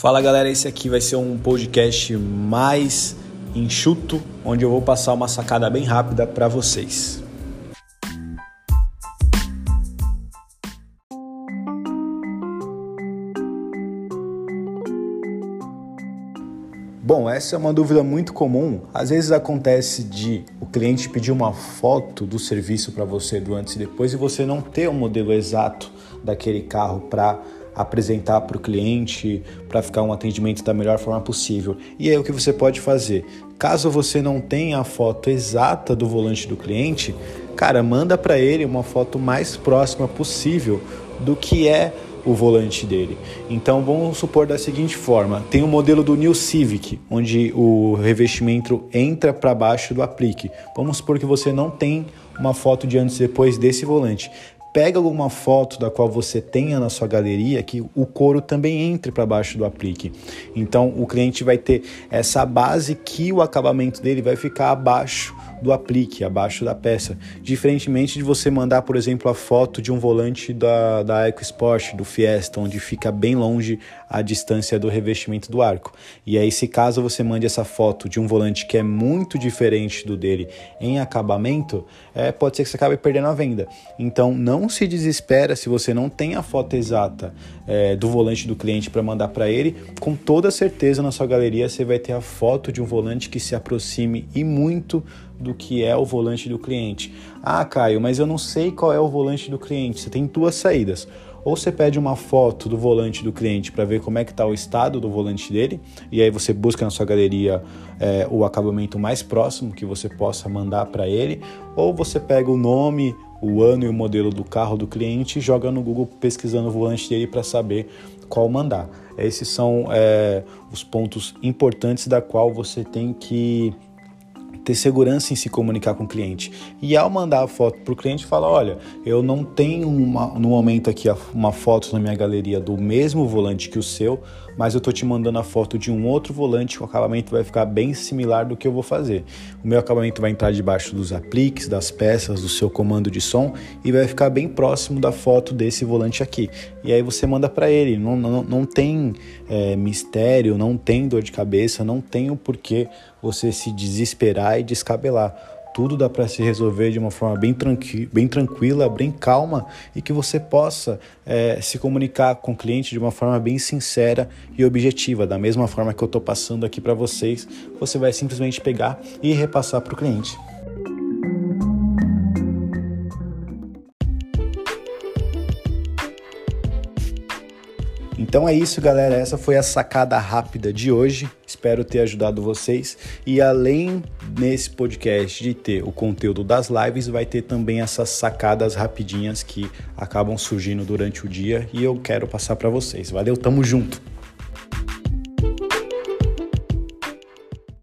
Fala galera, esse aqui vai ser um podcast mais enxuto, onde eu vou passar uma sacada bem rápida para vocês. Bom, essa é uma dúvida muito comum. Às vezes acontece de o cliente pedir uma foto do serviço para você do antes e depois e você não ter o um modelo exato daquele carro para apresentar para o cliente para ficar um atendimento da melhor forma possível. E aí o que você pode fazer? Caso você não tenha a foto exata do volante do cliente, cara, manda para ele uma foto mais próxima possível do que é o volante dele. Então vamos supor da seguinte forma: tem o um modelo do New Civic, onde o revestimento entra para baixo do aplique. Vamos supor que você não tem uma foto de antes e depois desse volante pega alguma foto da qual você tenha na sua galeria que o couro também entre para baixo do aplique. Então o cliente vai ter essa base que o acabamento dele vai ficar abaixo do aplique, abaixo da peça. Diferentemente de você mandar, por exemplo, a foto de um volante da, da EcoSport, do Fiesta, onde fica bem longe a distância do revestimento do arco. E aí, se caso você mande essa foto de um volante que é muito diferente do dele em acabamento, é, pode ser que você acabe perdendo a venda. Então, não se desespera se você não tem a foto exata é, do volante do cliente para mandar para ele. Com toda certeza, na sua galeria você vai ter a foto de um volante que se aproxime e muito do que é o volante do cliente. Ah, Caio, mas eu não sei qual é o volante do cliente. Você tem duas saídas. Ou você pede uma foto do volante do cliente para ver como é que está o estado do volante dele, e aí você busca na sua galeria é, o acabamento mais próximo que você possa mandar para ele, ou você pega o nome, o ano e o modelo do carro do cliente e joga no Google pesquisando o volante dele para saber qual mandar. Esses são é, os pontos importantes da qual você tem que ter segurança em se comunicar com o cliente. E ao mandar a foto para o cliente, fala: olha, eu não tenho uma, no momento aqui uma foto na minha galeria do mesmo volante que o seu, mas eu tô te mandando a foto de um outro volante, o acabamento vai ficar bem similar do que eu vou fazer. O meu acabamento vai entrar debaixo dos apliques, das peças, do seu comando de som e vai ficar bem próximo da foto desse volante aqui. E aí você manda para ele, não, não, não tem é, mistério, não tem dor de cabeça, não tem o porquê você se desesperar e descabelar tudo dá para se resolver de uma forma bem, tranqui bem tranquila, bem calma e que você possa é, se comunicar com o cliente de uma forma bem sincera e objetiva. Da mesma forma que eu estou passando aqui para vocês, você vai simplesmente pegar e repassar para o cliente. Então é isso, galera. Essa foi a sacada rápida de hoje. Espero ter ajudado vocês. E além nesse podcast de ter o conteúdo das lives, vai ter também essas sacadas rapidinhas que acabam surgindo durante o dia e eu quero passar para vocês. Valeu, tamo junto.